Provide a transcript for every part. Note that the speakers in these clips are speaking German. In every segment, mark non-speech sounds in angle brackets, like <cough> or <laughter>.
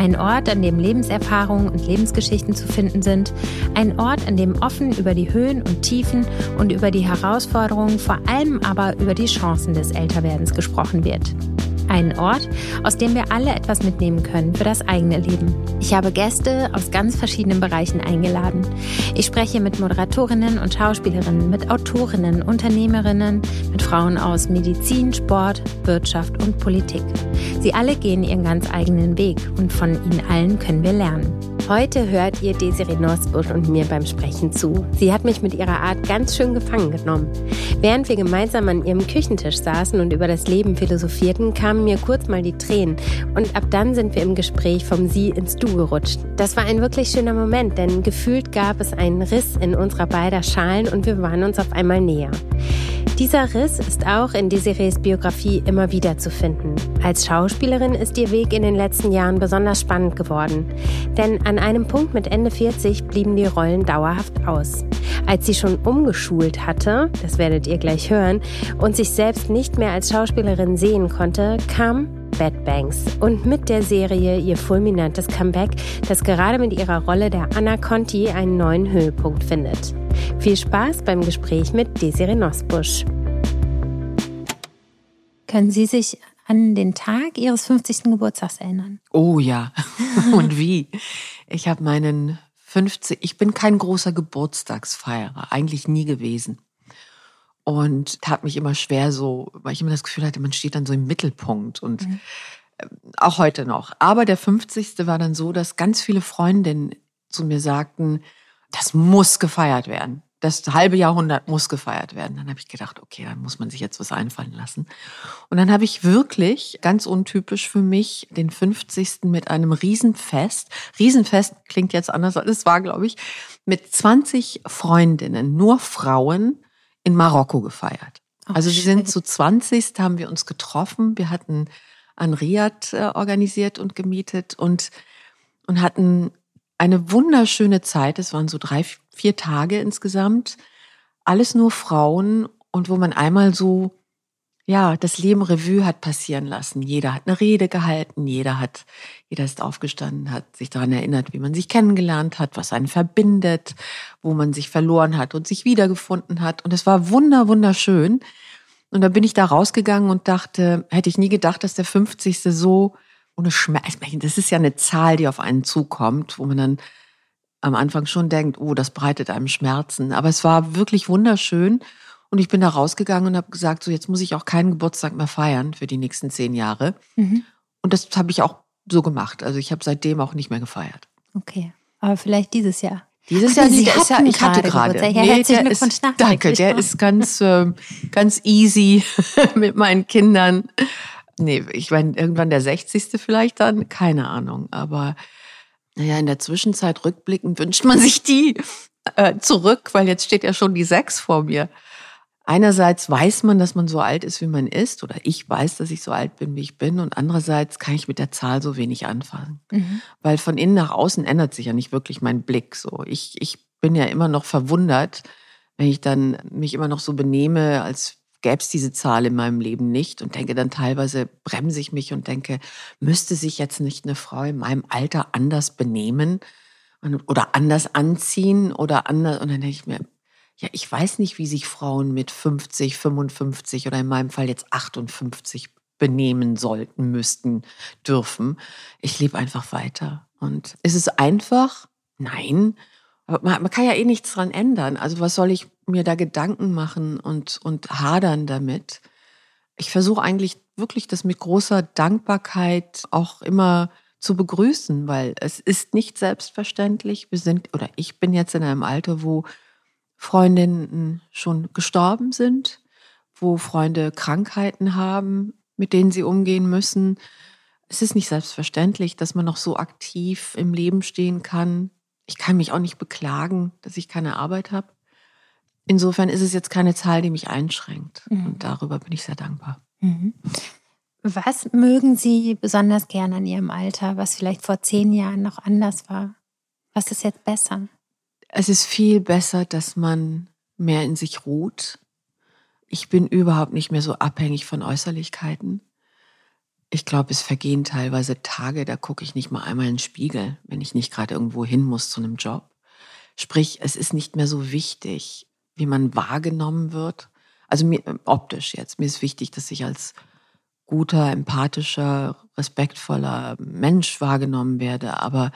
Ein Ort, an dem Lebenserfahrungen und Lebensgeschichten zu finden sind. Ein Ort, an dem offen über die Höhen und Tiefen und über die Herausforderungen, vor allem aber über die Chancen des Älterwerdens gesprochen wird. Ein Ort, aus dem wir alle etwas mitnehmen können für das eigene Leben. Ich habe Gäste aus ganz verschiedenen Bereichen eingeladen. Ich spreche mit Moderatorinnen und Schauspielerinnen, mit Autorinnen, Unternehmerinnen, mit Frauen aus Medizin, Sport, Wirtschaft und Politik. Sie alle gehen ihren ganz eigenen Weg und von ihnen allen können wir lernen. Heute hört ihr Desiree Nosbusch und mir beim Sprechen zu. Sie hat mich mit ihrer Art ganz schön gefangen genommen. Während wir gemeinsam an ihrem Küchentisch saßen und über das Leben philosophierten, kamen mir kurz mal die Tränen und ab dann sind wir im Gespräch vom Sie ins Du gerutscht. Das war ein wirklich schöner Moment, denn gefühlt gab es einen Riss in unserer beider Schalen und wir waren uns auf einmal näher. Dieser Riss ist auch in Desirees Biografie immer wieder zu finden. Als Schauspielerin ist ihr Weg in den letzten Jahren besonders spannend geworden. Denn an einem Punkt mit Ende 40 blieben die Rollen dauerhaft aus. Als sie schon umgeschult hatte, das werdet ihr gleich hören, und sich selbst nicht mehr als Schauspielerin sehen konnte, kam Bad Banks und mit der Serie ihr fulminantes Comeback, das gerade mit ihrer Rolle der Anna Conti einen neuen Höhepunkt findet. Viel Spaß beim Gespräch mit Desiree Nosbusch. Können Sie sich an den Tag Ihres 50. Geburtstags erinnern? Oh ja. <laughs> Und wie? Ich habe meinen 50, ich bin kein großer Geburtstagsfeierer, eigentlich nie gewesen. Und tat mich immer schwer so, weil ich immer das Gefühl hatte, man steht dann so im Mittelpunkt und mhm. Äh, auch heute noch. Aber der 50. war dann so, dass ganz viele Freundinnen zu mir sagten, das muss gefeiert werden. Das halbe Jahrhundert muss gefeiert werden. Dann habe ich gedacht, okay, dann muss man sich jetzt was einfallen lassen. Und dann habe ich wirklich, ganz untypisch für mich, den 50. mit einem Riesenfest. Riesenfest klingt jetzt anders, als es war, glaube ich, mit 20 Freundinnen, nur Frauen, in Marokko gefeiert. Oh, also wir sind zu 20. haben wir uns getroffen. Wir hatten ein Riad äh, organisiert und gemietet und, und hatten eine wunderschöne Zeit. Es waren so drei, vier Tage insgesamt. Alles nur Frauen und wo man einmal so, ja, das Leben Revue hat passieren lassen. Jeder hat eine Rede gehalten, jeder hat, jeder ist aufgestanden, hat sich daran erinnert, wie man sich kennengelernt hat, was einen verbindet, wo man sich verloren hat und sich wiedergefunden hat. Und es war wunder, wunderschön. Und da bin ich da rausgegangen und dachte, hätte ich nie gedacht, dass der 50. so ohne Schmerz. Das ist ja eine Zahl, die auf einen zukommt, wo man dann am Anfang schon denkt, oh, das bereitet einem Schmerzen. Aber es war wirklich wunderschön. Und ich bin da rausgegangen und habe gesagt, so jetzt muss ich auch keinen Geburtstag mehr feiern für die nächsten zehn Jahre. Mhm. Und das habe ich auch so gemacht. Also ich habe seitdem auch nicht mehr gefeiert. Okay, aber vielleicht dieses Jahr. Dieses Jahr, Sie ist ja, ich hatte gerade. Ja, nee, der ist, danke, der ist ganz, äh, ganz easy <laughs> mit meinen Kindern. Nee, ich meine, irgendwann der 60. vielleicht dann, keine Ahnung. Aber naja, in der Zwischenzeit rückblickend wünscht man <laughs> sich die äh, zurück, weil jetzt steht ja schon die 6 vor mir. Einerseits weiß man, dass man so alt ist, wie man ist, oder ich weiß, dass ich so alt bin, wie ich bin, und andererseits kann ich mit der Zahl so wenig anfangen. Mhm. Weil von innen nach außen ändert sich ja nicht wirklich mein Blick. So, ich, ich bin ja immer noch verwundert, wenn ich dann mich immer noch so benehme, als gäbe es diese Zahl in meinem Leben nicht und denke dann teilweise, bremse ich mich und denke, müsste sich jetzt nicht eine Frau in meinem Alter anders benehmen oder anders anziehen oder anders, und dann denke ich mir, ja, ich weiß nicht, wie sich Frauen mit 50, 55 oder in meinem Fall jetzt 58 benehmen sollten, müssten, dürfen. Ich lebe einfach weiter. Und ist es einfach? Nein. Aber man, man kann ja eh nichts dran ändern. Also was soll ich mir da Gedanken machen und, und hadern damit. Ich versuche eigentlich wirklich das mit großer Dankbarkeit auch immer zu begrüßen, weil es ist nicht selbstverständlich. Wir sind, oder ich bin jetzt in einem Alter, wo Freundinnen schon gestorben sind, wo Freunde Krankheiten haben, mit denen sie umgehen müssen. Es ist nicht selbstverständlich, dass man noch so aktiv im Leben stehen kann. Ich kann mich auch nicht beklagen, dass ich keine Arbeit habe insofern ist es jetzt keine Zahl, die mich einschränkt. Mhm. Und darüber bin ich sehr dankbar. Mhm. Was mögen Sie besonders gerne an Ihrem Alter, was vielleicht vor zehn Jahren noch anders war? Was ist jetzt besser? Es ist viel besser, dass man mehr in sich ruht. Ich bin überhaupt nicht mehr so abhängig von Äußerlichkeiten. Ich glaube, es vergehen teilweise Tage, da gucke ich nicht mal einmal in den Spiegel, wenn ich nicht gerade irgendwo hin muss zu einem Job. Sprich, es ist nicht mehr so wichtig, wie man wahrgenommen wird. Also mir, optisch jetzt. Mir ist wichtig, dass ich als guter, empathischer, respektvoller Mensch wahrgenommen werde. Aber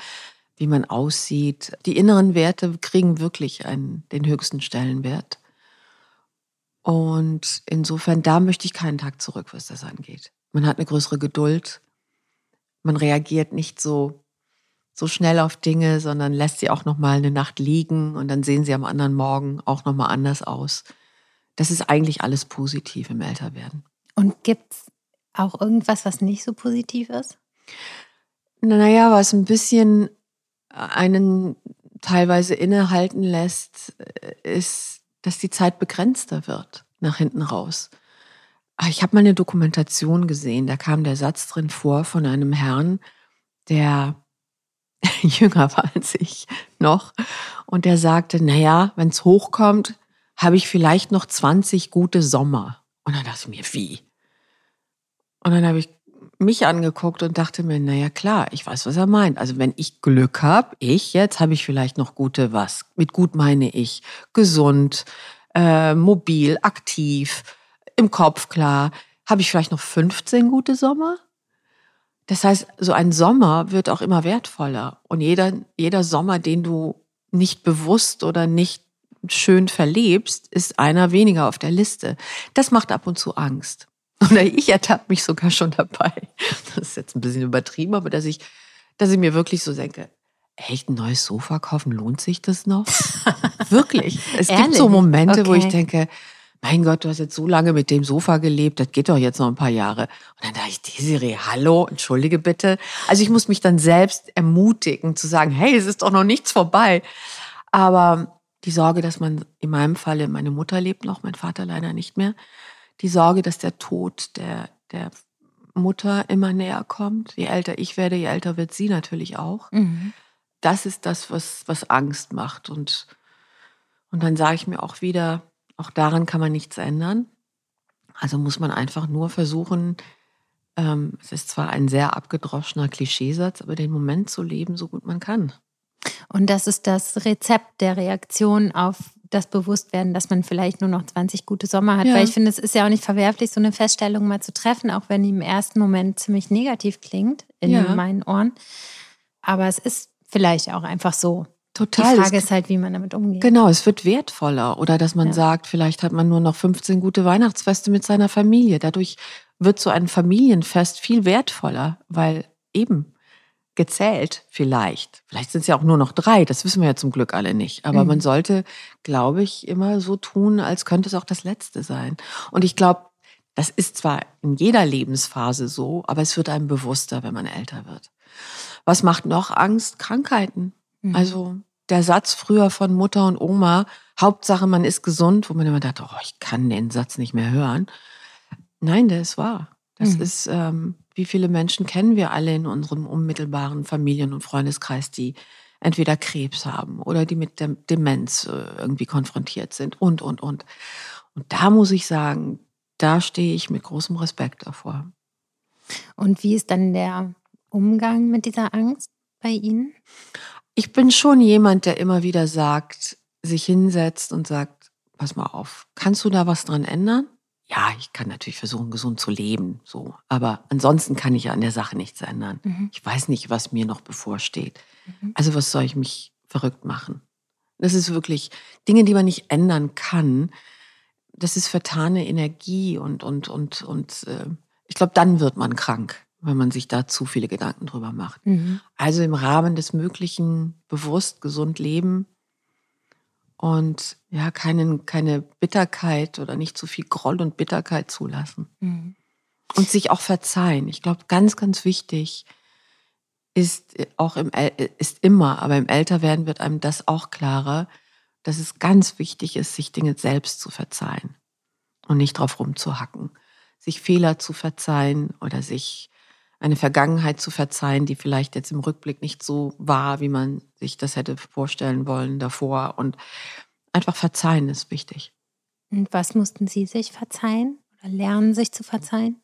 wie man aussieht, die inneren Werte kriegen wirklich einen, den höchsten Stellenwert. Und insofern, da möchte ich keinen Tag zurück, was das angeht. Man hat eine größere Geduld. Man reagiert nicht so, so schnell auf Dinge, sondern lässt sie auch noch mal eine Nacht liegen und dann sehen sie am anderen Morgen auch noch mal anders aus. Das ist eigentlich alles positiv im Älterwerden. Und gibt's auch irgendwas, was nicht so positiv ist? Naja, was ein bisschen einen teilweise innehalten lässt, ist, dass die Zeit begrenzter wird nach hinten raus. Ah, ich habe mal eine Dokumentation gesehen, da kam der Satz drin vor von einem Herrn, der <laughs> jünger war als ich noch und der sagte, naja, wenn es hochkommt, habe ich vielleicht noch 20 gute Sommer. Und dann dachte ich mir, wie? Und dann habe ich mich angeguckt und dachte mir, naja klar, ich weiß, was er meint. Also wenn ich Glück habe, ich jetzt, habe ich vielleicht noch gute was. Mit gut meine ich gesund, äh, mobil, aktiv, im Kopf klar. Habe ich vielleicht noch 15 gute Sommer? Das heißt, so ein Sommer wird auch immer wertvoller. Und jeder, jeder Sommer, den du nicht bewusst oder nicht schön verlebst, ist einer weniger auf der Liste. Das macht ab und zu Angst. Oder ich ertappe mich sogar schon dabei. Das ist jetzt ein bisschen übertrieben, aber dass ich, dass ich mir wirklich so denke, echt ein neues Sofa kaufen, lohnt sich das noch? <laughs> wirklich. Es Ehrlich? gibt so Momente, okay. wo ich denke, mein Gott, du hast jetzt so lange mit dem Sofa gelebt, das geht doch jetzt noch ein paar Jahre. Und dann dachte ich, Desiree, hallo, entschuldige bitte. Also ich muss mich dann selbst ermutigen zu sagen, hey, es ist doch noch nichts vorbei. Aber die Sorge, dass man in meinem Falle, meine Mutter lebt noch, mein Vater leider nicht mehr, die Sorge, dass der Tod der, der Mutter immer näher kommt. Je älter ich werde, je älter wird sie natürlich auch. Mhm. Das ist das, was, was Angst macht. Und, und dann sage ich mir auch wieder, auch daran kann man nichts ändern. Also muss man einfach nur versuchen, ähm, es ist zwar ein sehr abgedroschener Klischeesatz, aber den Moment zu leben, so gut man kann. Und das ist das Rezept der Reaktion auf das Bewusstwerden, dass man vielleicht nur noch 20 gute Sommer hat. Ja. Weil ich finde, es ist ja auch nicht verwerflich, so eine Feststellung mal zu treffen, auch wenn die im ersten Moment ziemlich negativ klingt in ja. meinen Ohren. Aber es ist vielleicht auch einfach so. Total. Die Frage ist halt, wie man damit umgeht. Genau, es wird wertvoller. Oder dass man ja. sagt, vielleicht hat man nur noch 15 gute Weihnachtsfeste mit seiner Familie. Dadurch wird so ein Familienfest viel wertvoller, weil eben gezählt vielleicht. Vielleicht sind es ja auch nur noch drei, das wissen wir ja zum Glück alle nicht. Aber mhm. man sollte, glaube ich, immer so tun, als könnte es auch das Letzte sein. Und ich glaube, das ist zwar in jeder Lebensphase so, aber es wird einem bewusster, wenn man älter wird. Was macht noch Angst? Krankheiten. Mhm. Also der Satz früher von Mutter und Oma, Hauptsache man ist gesund, wo man immer dachte, oh, ich kann den Satz nicht mehr hören. Nein, der ist wahr. Das mhm. ist, ähm, wie viele Menschen kennen wir alle in unserem unmittelbaren Familien- und Freundeskreis, die entweder Krebs haben oder die mit der Demenz äh, irgendwie konfrontiert sind und, und, und. Und da muss ich sagen, da stehe ich mit großem Respekt davor. Und wie ist dann der Umgang mit dieser Angst bei Ihnen? Ich bin schon jemand, der immer wieder sagt, sich hinsetzt und sagt, pass mal auf, kannst du da was dran ändern? ja, ich kann natürlich versuchen, gesund zu leben, so. Aber ansonsten kann ich ja an der Sache nichts ändern. Mhm. Ich weiß nicht, was mir noch bevorsteht. Mhm. Also was soll ich mich verrückt machen? Das ist wirklich Dinge, die man nicht ändern kann. Das ist vertane Energie und, und, und, und äh, ich glaube, dann wird man krank, wenn man sich da zu viele Gedanken drüber macht. Mhm. Also im Rahmen des Möglichen bewusst gesund leben, und ja, keinen, keine Bitterkeit oder nicht zu viel Groll und Bitterkeit zulassen. Mhm. Und sich auch verzeihen. Ich glaube, ganz, ganz wichtig ist auch im, ist immer, aber im Älterwerden wird einem das auch klarer, dass es ganz wichtig ist, sich Dinge selbst zu verzeihen und nicht drauf rumzuhacken. Sich Fehler zu verzeihen oder sich eine Vergangenheit zu verzeihen, die vielleicht jetzt im Rückblick nicht so war, wie man sich das hätte vorstellen wollen davor. Und einfach verzeihen ist wichtig. Und was mussten Sie sich verzeihen oder lernen, sich zu verzeihen?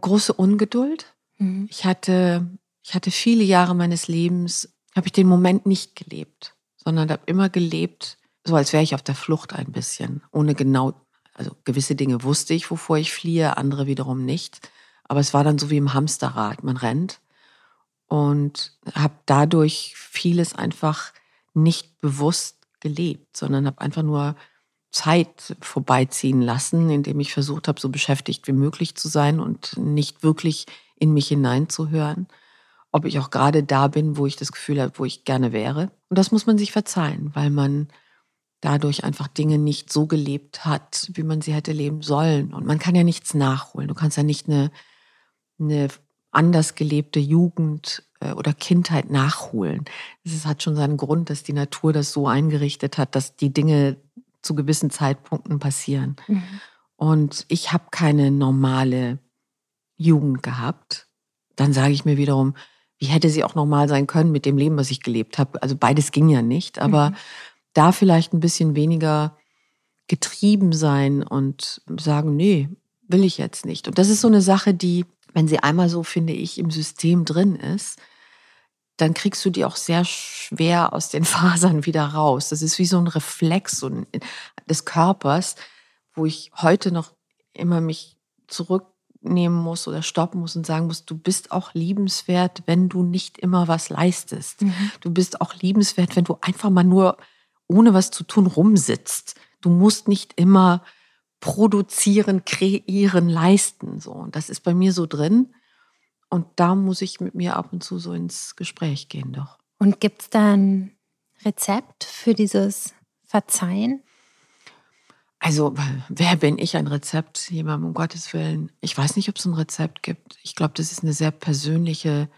Große Ungeduld. Mhm. Ich hatte, ich hatte viele Jahre meines Lebens, habe ich den Moment nicht gelebt, sondern habe immer gelebt, so als wäre ich auf der Flucht ein bisschen, ohne genau, also gewisse Dinge wusste ich, wovor ich fliehe, andere wiederum nicht. Aber es war dann so wie im Hamsterrad, man rennt und habe dadurch vieles einfach nicht bewusst gelebt, sondern habe einfach nur Zeit vorbeiziehen lassen, indem ich versucht habe, so beschäftigt wie möglich zu sein und nicht wirklich in mich hineinzuhören, ob ich auch gerade da bin, wo ich das Gefühl habe, wo ich gerne wäre. Und das muss man sich verzeihen, weil man dadurch einfach Dinge nicht so gelebt hat, wie man sie hätte leben sollen. Und man kann ja nichts nachholen. Du kannst ja nicht eine, eine anders gelebte Jugend äh, oder Kindheit nachholen. Es hat schon seinen Grund, dass die Natur das so eingerichtet hat, dass die Dinge zu gewissen Zeitpunkten passieren. Mhm. Und ich habe keine normale Jugend gehabt. Dann sage ich mir wiederum, wie hätte sie auch normal sein können mit dem Leben, was ich gelebt habe. Also beides ging ja nicht, aber mhm. da vielleicht ein bisschen weniger getrieben sein und sagen, nee, will ich jetzt nicht. Und das ist so eine Sache, die, wenn sie einmal so, finde ich, im System drin ist, dann kriegst du die auch sehr schwer aus den <laughs> Fasern wieder raus. Das ist wie so ein Reflex so ein, des Körpers, wo ich heute noch immer mich zurücknehmen muss oder stoppen muss und sagen muss, du bist auch liebenswert, wenn du nicht immer was leistest. Mhm. Du bist auch liebenswert, wenn du einfach mal nur ohne was zu tun rumsitzt. Du musst nicht immer produzieren, kreieren, leisten. So. Und das ist bei mir so drin. Und da muss ich mit mir ab und zu so ins Gespräch gehen, doch. Und gibt es da ein Rezept für dieses Verzeihen? Also, wer bin ich ein Rezept? Jemand um Gottes Willen. Ich weiß nicht, ob es ein Rezept gibt. Ich glaube, das ist eine sehr persönliche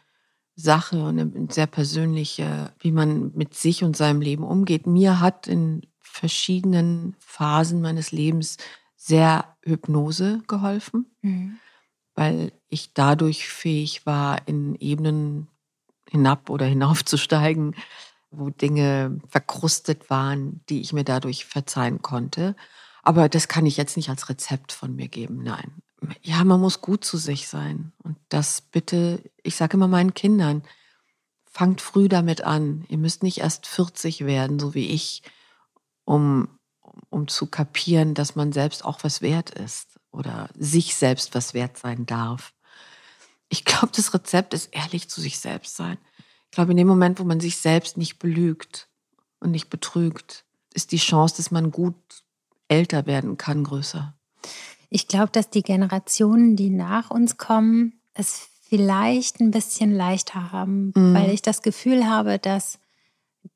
Sache und eine sehr persönliche, wie man mit sich und seinem Leben umgeht. Mir hat in verschiedenen Phasen meines Lebens sehr Hypnose geholfen. Mhm weil ich dadurch fähig war, in Ebenen hinab oder hinaufzusteigen, wo Dinge verkrustet waren, die ich mir dadurch verzeihen konnte. Aber das kann ich jetzt nicht als Rezept von mir geben, nein. Ja, man muss gut zu sich sein. Und das bitte, ich sage immer meinen Kindern, fangt früh damit an. Ihr müsst nicht erst 40 werden, so wie ich, um, um zu kapieren, dass man selbst auch was wert ist oder sich selbst was wert sein darf. Ich glaube, das Rezept ist ehrlich zu sich selbst sein. Ich glaube, in dem Moment, wo man sich selbst nicht belügt und nicht betrügt, ist die Chance, dass man gut älter werden kann, größer. Ich glaube, dass die Generationen, die nach uns kommen, es vielleicht ein bisschen leichter haben, mhm. weil ich das Gefühl habe, dass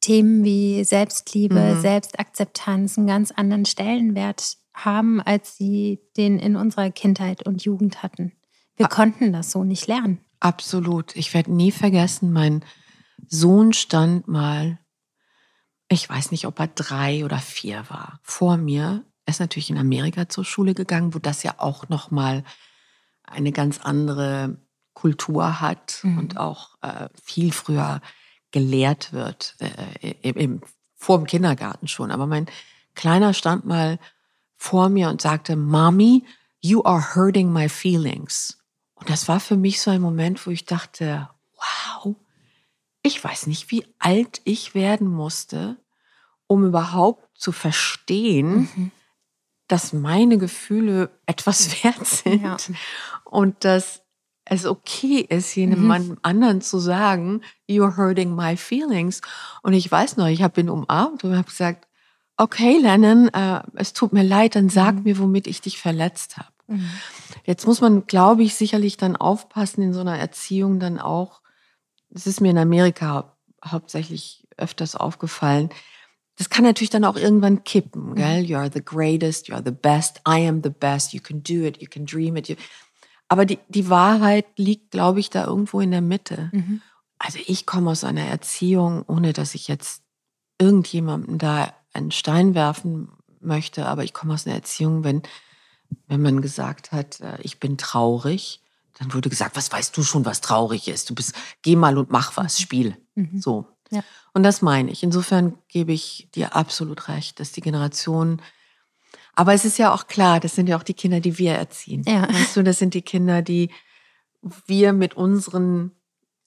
Themen wie Selbstliebe, mhm. Selbstakzeptanz einen ganz anderen Stellenwert haben, als sie den in unserer Kindheit und Jugend hatten. Wir konnten das so nicht lernen. Absolut. Ich werde nie vergessen, mein Sohn stand mal, ich weiß nicht, ob er drei oder vier war, vor mir. Er ist natürlich in Amerika zur Schule gegangen, wo das ja auch noch mal eine ganz andere Kultur hat mhm. und auch äh, viel früher gelehrt wird, äh, im, vor dem Kindergarten schon. Aber mein Kleiner stand mal vor mir und sagte, Mommy, you are hurting my feelings. Und das war für mich so ein Moment, wo ich dachte, wow, ich weiß nicht, wie alt ich werden musste, um überhaupt zu verstehen, mhm. dass meine Gefühle etwas <laughs> wert sind ja. und dass es okay ist, jenem mhm. anderen zu sagen, you're hurting my feelings. Und ich weiß noch, ich habe ihn umarmt und habe gesagt, okay, Lennon, äh, es tut mir leid, dann sag mhm. mir, womit ich dich verletzt habe. Mhm. Jetzt muss man, glaube ich, sicherlich dann aufpassen in so einer Erziehung dann auch. Das ist mir in Amerika hauptsächlich öfters aufgefallen. Das kann natürlich dann auch irgendwann kippen, mhm. gell? You are the greatest, you are the best, I am the best, you can do it, you can dream it. You... Aber die, die Wahrheit liegt, glaube ich, da irgendwo in der Mitte. Mhm. Also ich komme aus einer Erziehung, ohne dass ich jetzt irgendjemandem da einen Stein werfen möchte, aber ich komme aus einer Erziehung, wenn, wenn man gesagt hat, äh, ich bin traurig, dann wurde gesagt, was weißt du schon, was traurig ist? Du bist, geh mal und mach was, spiel. Mhm. So. Ja. Und das meine ich. Insofern gebe ich dir absolut recht, dass die Generation, aber es ist ja auch klar, das sind ja auch die Kinder, die wir erziehen. Ja. Weißt du, das sind die Kinder, die wir mit unseren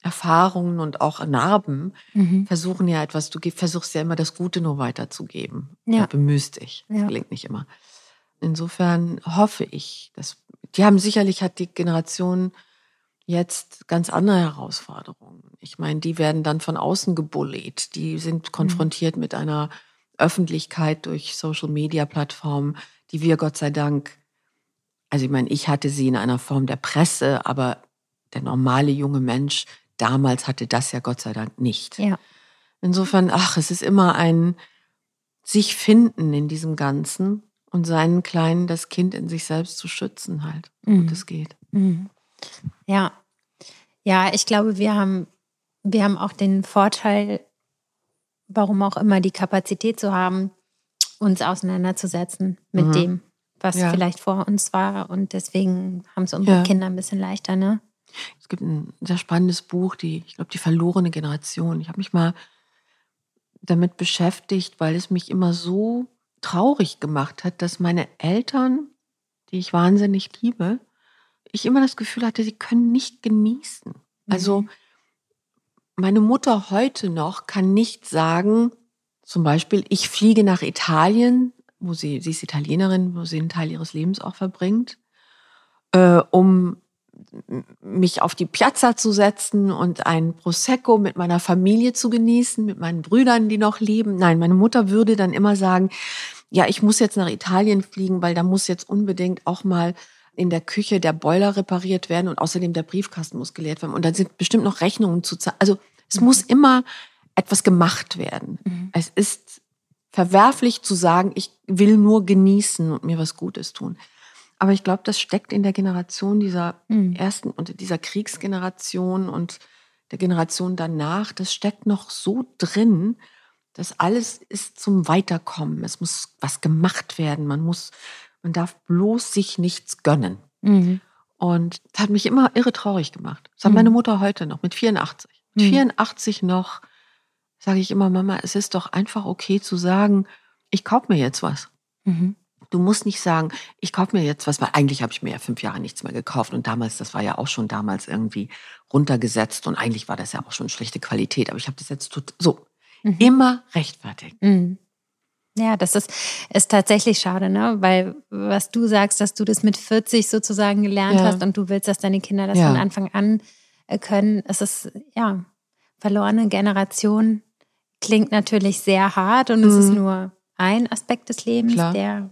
Erfahrungen und auch Narben mhm. versuchen ja etwas, du versuchst ja immer das Gute nur weiterzugeben. Ja. Du bemühst dich. Das ja. gelingt nicht immer. Insofern hoffe ich, dass die haben sicherlich hat die Generation jetzt ganz andere Herausforderungen. Ich meine, die werden dann von außen gebullied. Die sind mhm. konfrontiert mhm. mit einer Öffentlichkeit durch Social Media Plattformen, die wir Gott sei Dank, also ich meine, ich hatte sie in einer Form der Presse, aber der normale junge Mensch damals hatte das ja Gott sei Dank nicht. Ja. Insofern, ach, es ist immer ein sich finden in diesem Ganzen und seinen Kleinen, das Kind in sich selbst zu schützen halt, mhm. und es geht. Mhm. Ja, ja, ich glaube, wir haben, wir haben auch den Vorteil, warum auch immer, die Kapazität zu haben, uns auseinanderzusetzen mit mhm. dem, was ja. vielleicht vor uns war. Und deswegen haben es unsere ja. Kinder ein bisschen leichter, ne? Es gibt ein sehr spannendes Buch, die, ich glaube, die verlorene Generation. Ich habe mich mal damit beschäftigt, weil es mich immer so traurig gemacht hat, dass meine Eltern, die ich wahnsinnig liebe, ich immer das Gefühl hatte, sie können nicht genießen. Also mhm. Meine Mutter heute noch kann nicht sagen, zum Beispiel, ich fliege nach Italien, wo sie, sie ist Italienerin, wo sie einen Teil ihres Lebens auch verbringt, äh, um mich auf die Piazza zu setzen und ein Prosecco mit meiner Familie zu genießen, mit meinen Brüdern, die noch leben. Nein, meine Mutter würde dann immer sagen, ja, ich muss jetzt nach Italien fliegen, weil da muss jetzt unbedingt auch mal in der Küche der Boiler repariert werden und außerdem der Briefkasten muss geleert werden. Und dann sind bestimmt noch Rechnungen zu zahlen. Also es mhm. muss immer etwas gemacht werden. Mhm. Es ist verwerflich zu sagen, ich will nur genießen und mir was Gutes tun. Aber ich glaube, das steckt in der Generation dieser mhm. ersten und dieser Kriegsgeneration und der Generation danach, das steckt noch so drin, dass alles ist zum Weiterkommen. Es muss was gemacht werden. Man muss, man darf bloß sich nichts gönnen. Mhm. Und das hat mich immer irre traurig gemacht. Das hat mhm. meine Mutter heute noch mit 84. Mit 84 mhm. noch sage ich immer, Mama, es ist doch einfach okay zu sagen, ich kaufe mir jetzt was. Mhm. Du musst nicht sagen, ich kaufe mir jetzt was, weil eigentlich habe ich mir ja fünf Jahre nichts mehr gekauft und damals, das war ja auch schon damals irgendwie runtergesetzt und eigentlich war das ja auch schon schlechte Qualität, aber ich habe das jetzt so mhm. immer rechtfertigt. Mhm. Ja, das ist, ist tatsächlich schade, ne? Weil was du sagst, dass du das mit 40 sozusagen gelernt ja. hast und du willst, dass deine Kinder das ja. von Anfang an äh, können, es ist ja verlorene Generation klingt natürlich sehr hart und mhm. es ist mhm. nur ein Aspekt des Lebens, Klar. der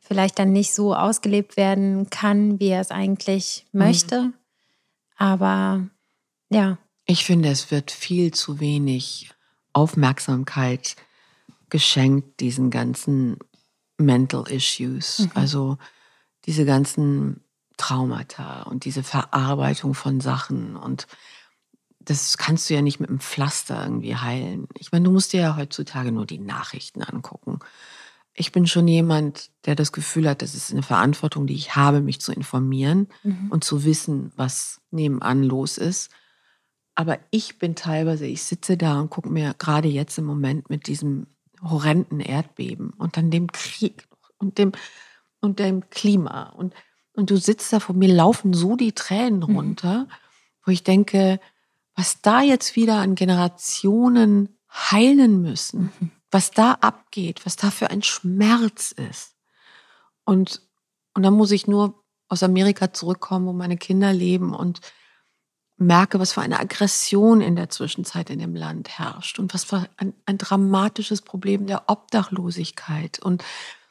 vielleicht dann nicht so ausgelebt werden kann, wie er es eigentlich mhm. möchte. Aber ja. Ich finde, es wird viel zu wenig Aufmerksamkeit geschenkt diesen ganzen Mental Issues, mhm. also diese ganzen Traumata und diese Verarbeitung von Sachen und das kannst du ja nicht mit einem Pflaster irgendwie heilen. Ich meine, du musst dir ja heutzutage nur die Nachrichten angucken ich bin schon jemand, der das Gefühl hat, das ist eine Verantwortung, die ich habe, mich zu informieren mhm. und zu wissen, was nebenan los ist. Aber ich bin teilweise, ich sitze da und gucke mir gerade jetzt im Moment mit diesem horrenden Erdbeben und dann dem Krieg und dem, und dem Klima und, und du sitzt da vor mir, laufen so die Tränen mhm. runter, mhm. wo ich denke, was da jetzt wieder an Generationen heilen müssen. Mhm was da abgeht, was da für ein Schmerz ist. Und, und dann muss ich nur aus Amerika zurückkommen, wo meine Kinder leben und merke, was für eine Aggression in der Zwischenzeit in dem Land herrscht und was für ein, ein dramatisches Problem der Obdachlosigkeit. Und,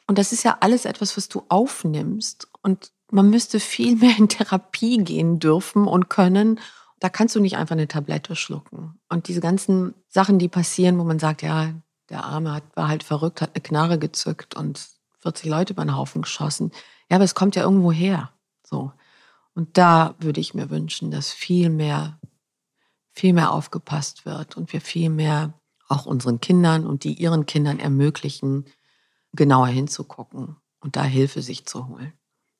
und das ist ja alles etwas, was du aufnimmst. Und man müsste viel <laughs> mehr in Therapie gehen dürfen und können. Da kannst du nicht einfach eine Tablette schlucken. Und diese ganzen Sachen, die passieren, wo man sagt, ja, der Arme hat, war halt verrückt, hat eine Knarre gezückt und 40 Leute über den Haufen geschossen. Ja, aber es kommt ja irgendwo her. So. Und da würde ich mir wünschen, dass viel mehr, viel mehr aufgepasst wird und wir viel mehr auch unseren Kindern und die ihren Kindern ermöglichen, genauer hinzugucken und da Hilfe sich zu holen.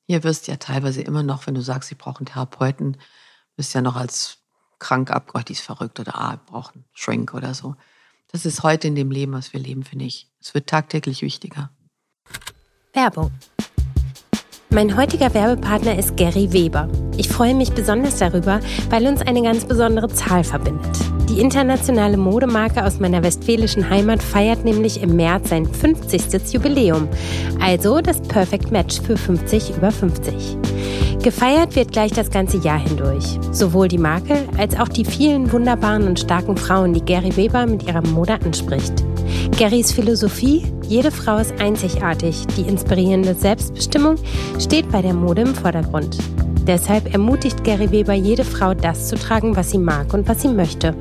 Hier wirst du ja teilweise immer noch, wenn du sagst, sie brauchen Therapeuten, bist ja noch als krank abgehört, die ist verrückt oder ah, brauchen Shrink oder so. Das ist heute in dem Leben, was wir leben, finde ich. Es wird tagtäglich wichtiger. Werbung. Mein heutiger Werbepartner ist Gary Weber. Ich freue mich besonders darüber, weil uns eine ganz besondere Zahl verbindet. Die internationale Modemarke aus meiner westfälischen Heimat feiert nämlich im März sein 50. Jubiläum. Also das Perfect Match für 50 über 50. Gefeiert wird gleich das ganze Jahr hindurch. Sowohl die Marke als auch die vielen wunderbaren und starken Frauen, die Gary Weber mit ihrer Mode anspricht. Garys Philosophie, jede Frau ist einzigartig, die inspirierende Selbstbestimmung steht bei der Mode im Vordergrund. Deshalb ermutigt Gary Weber jede Frau, das zu tragen, was sie mag und was sie möchte.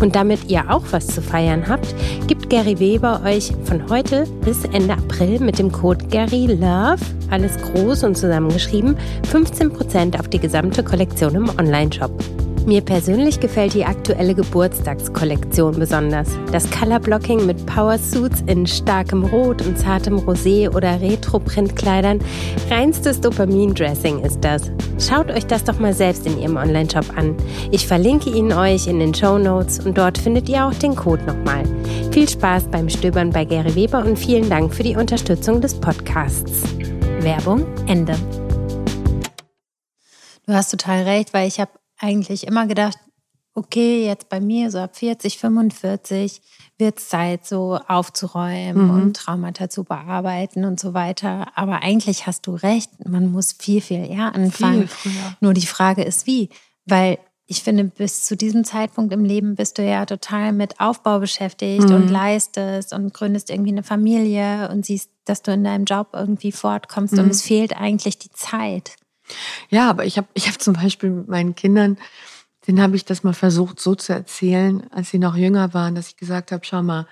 Und damit ihr auch was zu feiern habt, gibt Gary Weber euch von heute bis Ende April mit dem Code GaryLove, alles groß und zusammengeschrieben, 15% auf die gesamte Kollektion im Onlineshop. Mir persönlich gefällt die aktuelle Geburtstagskollektion besonders. Das Colorblocking mit Powersuits in starkem Rot und zartem Rosé oder Retro-Printkleidern. Reinstes Dopamin-Dressing ist das. Schaut euch das doch mal selbst in ihrem Onlineshop an. Ich verlinke ihn euch in den Show Notes und dort findet ihr auch den Code nochmal. Viel Spaß beim Stöbern bei Gary Weber und vielen Dank für die Unterstützung des Podcasts. Werbung Ende. Du hast total recht, weil ich habe eigentlich immer gedacht, okay, jetzt bei mir so ab 40, 45 wird es Zeit, so aufzuräumen mhm. und Traumata zu bearbeiten und so weiter. Aber eigentlich hast du recht, man muss viel, viel eher anfangen. Viel Nur die Frage ist, wie? Weil ich finde, bis zu diesem Zeitpunkt im Leben bist du ja total mit Aufbau beschäftigt mhm. und leistest und gründest irgendwie eine Familie und siehst, dass du in deinem Job irgendwie fortkommst mhm. und es fehlt eigentlich die Zeit. Ja, aber ich habe ich hab zum Beispiel mit meinen Kindern, den habe ich das mal versucht so zu erzählen, als sie noch jünger waren, dass ich gesagt habe, schau mal,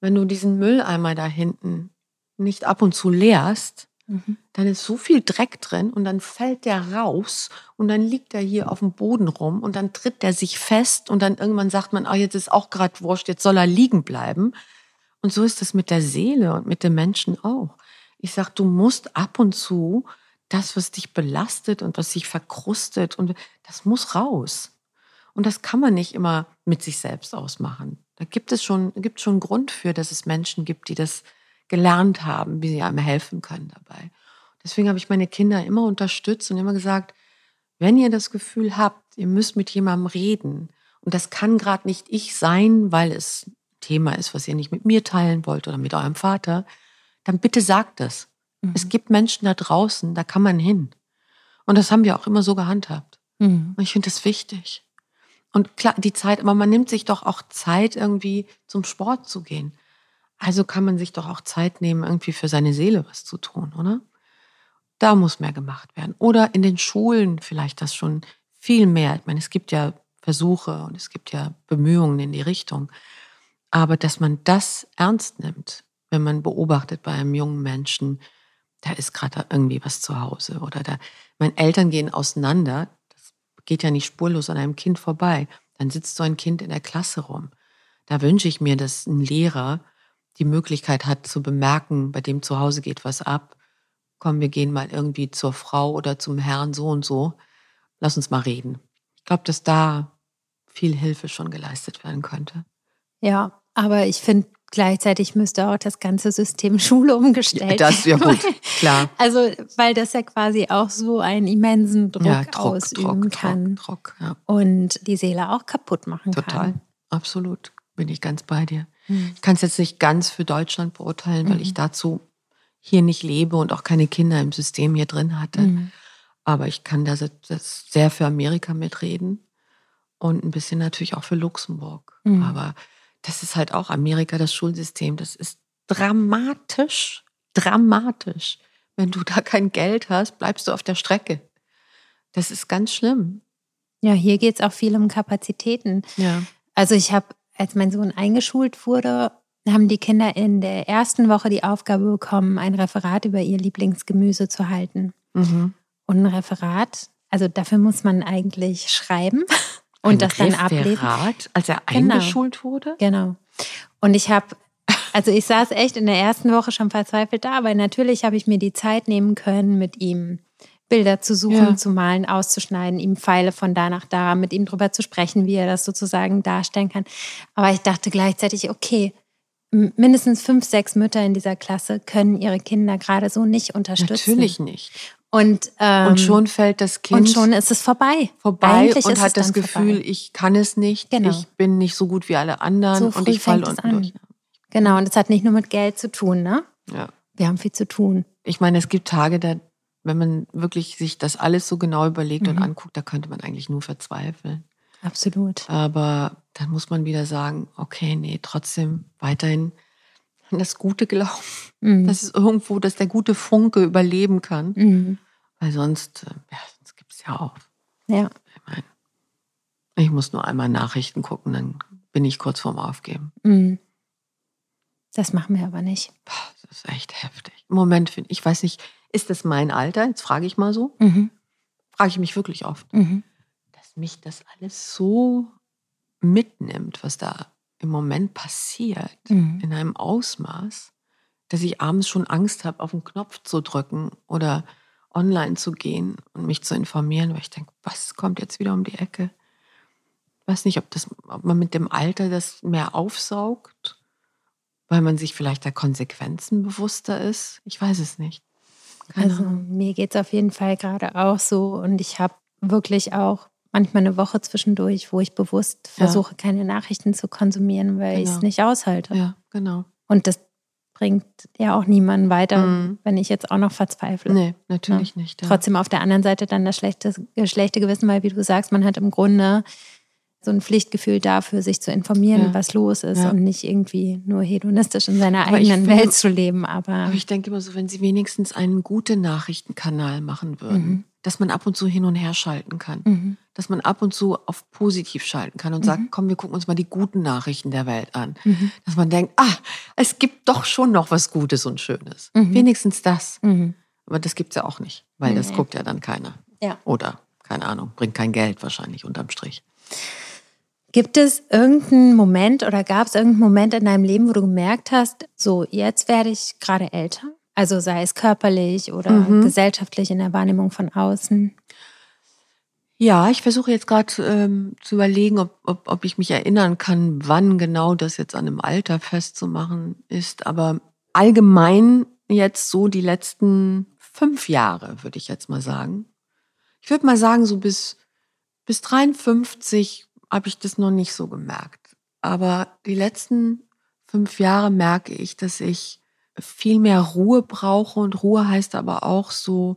wenn du diesen Mülleimer da hinten nicht ab und zu leerst, mhm. dann ist so viel Dreck drin und dann fällt der raus und dann liegt er hier auf dem Boden rum und dann tritt der sich fest und dann irgendwann sagt man, ah, jetzt ist auch gerade wurscht, jetzt soll er liegen bleiben. Und so ist es mit der Seele und mit den Menschen auch. Ich sag, du musst ab und zu das, was dich belastet und was sich verkrustet und das muss raus. Und das kann man nicht immer mit sich selbst ausmachen. Da gibt es schon, gibt schon Grund für, dass es Menschen gibt, die das gelernt haben, wie sie einem helfen können dabei. Deswegen habe ich meine Kinder immer unterstützt und immer gesagt, wenn ihr das Gefühl habt, ihr müsst mit jemandem reden, und das kann gerade nicht ich sein, weil es ein Thema ist, was ihr nicht mit mir teilen wollt oder mit eurem Vater, dann bitte sagt es. Mhm. Es gibt Menschen da draußen, da kann man hin. Und das haben wir auch immer so gehandhabt. Mhm. Und ich finde das wichtig. Und klar, die Zeit, aber man nimmt sich doch auch Zeit, irgendwie zum Sport zu gehen. Also kann man sich doch auch Zeit nehmen, irgendwie für seine Seele was zu tun, oder? Da muss mehr gemacht werden. Oder in den Schulen vielleicht das schon viel mehr. Ich meine, es gibt ja Versuche und es gibt ja Bemühungen in die Richtung. Aber dass man das ernst nimmt, wenn man beobachtet bei einem jungen Menschen, da ist gerade irgendwie was zu Hause oder da, meine Eltern gehen auseinander, das geht ja nicht spurlos an einem Kind vorbei. Dann sitzt so ein Kind in der Klasse rum. Da wünsche ich mir, dass ein Lehrer die Möglichkeit hat zu bemerken, bei dem zu Hause geht was ab. Komm, wir gehen mal irgendwie zur Frau oder zum Herrn so und so. Lass uns mal reden. Ich glaube, dass da viel Hilfe schon geleistet werden könnte. Ja, aber ich finde, Gleichzeitig müsste auch das ganze System <laughs> Schule umgestellt werden. Das ja gut, klar. Also, weil das ja quasi auch so einen immensen Druck, ja, Druck ausüben Druck, kann. Druck, ja. Und die Seele auch kaputt machen Total. kann. Total, absolut. Bin ich ganz bei dir. Mhm. Ich kann es jetzt nicht ganz für Deutschland beurteilen, weil mhm. ich dazu hier nicht lebe und auch keine Kinder im System hier drin hatte. Mhm. Aber ich kann das sehr für Amerika mitreden und ein bisschen natürlich auch für Luxemburg. Mhm. Aber das ist halt auch Amerika, das Schulsystem. Das ist dramatisch, dramatisch. Wenn du da kein Geld hast, bleibst du auf der Strecke. Das ist ganz schlimm. Ja, hier geht es auch viel um Kapazitäten. Ja. Also ich habe, als mein Sohn eingeschult wurde, haben die Kinder in der ersten Woche die Aufgabe bekommen, ein Referat über ihr Lieblingsgemüse zu halten. Mhm. Und ein Referat, also dafür muss man eigentlich schreiben. <laughs> Und ein das dann ablesen. als er genau. eingeschult wurde? Genau. Und ich habe, also ich saß echt in der ersten Woche schon verzweifelt da, weil natürlich habe ich mir die Zeit nehmen können, mit ihm Bilder zu suchen, ja. zu malen, auszuschneiden, ihm Pfeile von da nach da, mit ihm drüber zu sprechen, wie er das sozusagen darstellen kann. Aber ich dachte gleichzeitig, okay, mindestens fünf, sechs Mütter in dieser Klasse können ihre Kinder gerade so nicht unterstützen. Natürlich nicht. Und, ähm, und schon fällt das Kind. Und schon ist es vorbei. Vorbei Eigentlich und hat das Gefühl, vorbei. ich kann es nicht, genau. ich bin nicht so gut wie alle anderen so und ich falle unten durch. Genau, und es hat nicht nur mit Geld zu tun, ne? Ja. Wir haben viel zu tun. Ich meine, es gibt Tage, da, wenn man wirklich sich das alles so genau überlegt mhm. und anguckt, da könnte man eigentlich nur verzweifeln. Absolut. Aber dann muss man wieder sagen, okay, nee, trotzdem weiterhin an das Gute glauben. Mhm. Dass es irgendwo, dass der gute Funke überleben kann. Mhm. Weil sonst, äh, ja, sonst gibt es ja auch. Ja. Ich, mein, ich muss nur einmal Nachrichten gucken, dann bin ich kurz vorm Aufgeben. Mhm. Das machen wir aber nicht. Das ist echt heftig. Im Moment finde ich, weiß nicht, ist das mein Alter? Jetzt frage ich mal so. Mhm. Frage ich mich wirklich oft. Mhm. Dass mich das alles so mitnimmt, was da im Moment passiert, mhm. in einem Ausmaß, dass ich abends schon Angst habe, auf den Knopf zu drücken oder online zu gehen und mich zu informieren, weil ich denke, was kommt jetzt wieder um die Ecke? Ich weiß nicht, ob, das, ob man mit dem Alter das mehr aufsaugt, weil man sich vielleicht der Konsequenzen bewusster ist. Ich weiß es nicht. Keine also Ahnung. mir geht es auf jeden Fall gerade auch so und ich habe wirklich auch manchmal eine Woche zwischendurch, wo ich bewusst versuche, ja. keine Nachrichten zu konsumieren, weil genau. ich es nicht aushalte. Ja, genau. Und das bringt ja auch niemanden weiter, mhm. wenn ich jetzt auch noch verzweifle. Nee, natürlich ja. nicht. Ja. Trotzdem auf der anderen Seite dann das schlechte, schlechte Gewissen, weil wie du sagst, man hat im Grunde so ein Pflichtgefühl dafür, sich zu informieren, ja. was los ist ja. und nicht irgendwie nur hedonistisch in seiner aber eigenen Welt zu leben. Aber, aber ich denke immer so, wenn sie wenigstens einen guten Nachrichtenkanal machen würden, mhm. Dass man ab und zu hin und her schalten kann, mhm. dass man ab und zu auf positiv schalten kann und mhm. sagt, komm, wir gucken uns mal die guten Nachrichten der Welt an. Mhm. Dass man denkt, ah, es gibt doch schon noch was Gutes und Schönes. Mhm. Wenigstens das. Mhm. Aber das gibt es ja auch nicht, weil das guckt ja dann keiner. Ja. Oder, keine Ahnung, bringt kein Geld wahrscheinlich unterm Strich. Gibt es irgendeinen Moment oder gab es irgendeinen Moment in deinem Leben, wo du gemerkt hast, so jetzt werde ich gerade älter? Also sei es körperlich oder mhm. gesellschaftlich in der Wahrnehmung von außen? Ja, ich versuche jetzt gerade ähm, zu überlegen, ob, ob, ob ich mich erinnern kann, wann genau das jetzt an einem Alter festzumachen ist. Aber allgemein jetzt so die letzten fünf Jahre, würde ich jetzt mal sagen. Ich würde mal sagen, so bis, bis 53 habe ich das noch nicht so gemerkt. Aber die letzten fünf Jahre merke ich, dass ich viel mehr Ruhe brauche und Ruhe heißt aber auch so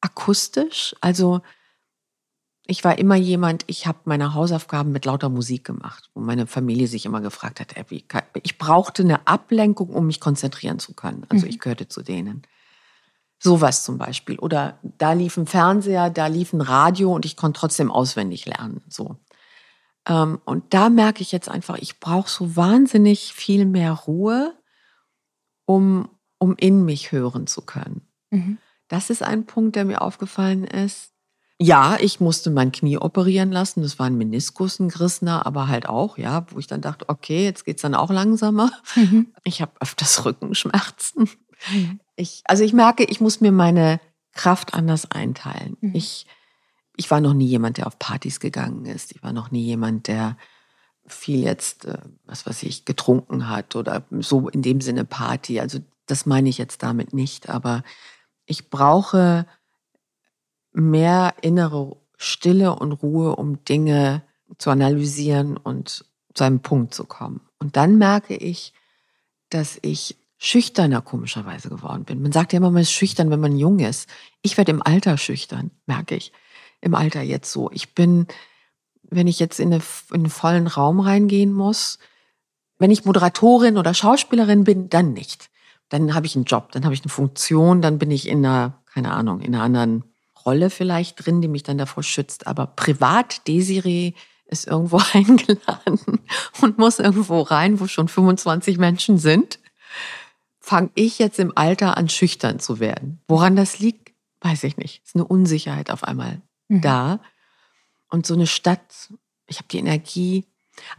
akustisch. Also ich war immer jemand, ich habe meine Hausaufgaben mit lauter Musik gemacht, wo meine Familie sich immer gefragt hat, wie, ich brauchte eine Ablenkung, um mich konzentrieren zu können. Also mhm. ich gehörte zu denen. Sowas zum Beispiel. Oder da lief ein Fernseher, da lief ein Radio und ich konnte trotzdem auswendig lernen. So. Ähm, und da merke ich jetzt einfach, ich brauche so wahnsinnig viel mehr Ruhe, um, um in mich hören zu können. Mhm. Das ist ein Punkt, der mir aufgefallen ist. Ja, ich musste mein Knie operieren lassen. Das war ein Meniskus, ein gerissener, aber halt auch, ja, wo ich dann dachte, okay, jetzt geht's dann auch langsamer. Mhm. Ich habe öfters Rückenschmerzen. Mhm. Ich, also ich merke, ich muss mir meine Kraft anders einteilen. Mhm. Ich ich war noch nie jemand, der auf Partys gegangen ist. Ich war noch nie jemand, der viel jetzt, äh, was weiß ich, getrunken hat oder so in dem Sinne Party. Also das meine ich jetzt damit nicht. Aber ich brauche mehr innere Stille und Ruhe, um Dinge zu analysieren und zu einem Punkt zu kommen. Und dann merke ich, dass ich schüchterner komischerweise geworden bin. Man sagt ja immer, man ist schüchtern, wenn man jung ist. Ich werde im Alter schüchtern, merke ich im Alter jetzt so. Ich bin, wenn ich jetzt in, eine, in einen vollen Raum reingehen muss, wenn ich Moderatorin oder Schauspielerin bin, dann nicht. Dann habe ich einen Job, dann habe ich eine Funktion, dann bin ich in einer, keine Ahnung, in einer anderen Rolle vielleicht drin, die mich dann davor schützt. Aber privat, Desiree ist irgendwo <laughs> eingeladen und muss irgendwo rein, wo schon 25 Menschen sind, fange ich jetzt im Alter an, schüchtern zu werden. Woran das liegt, weiß ich nicht. Es ist eine Unsicherheit auf einmal mhm. da. Und so eine Stadt, ich habe die Energie,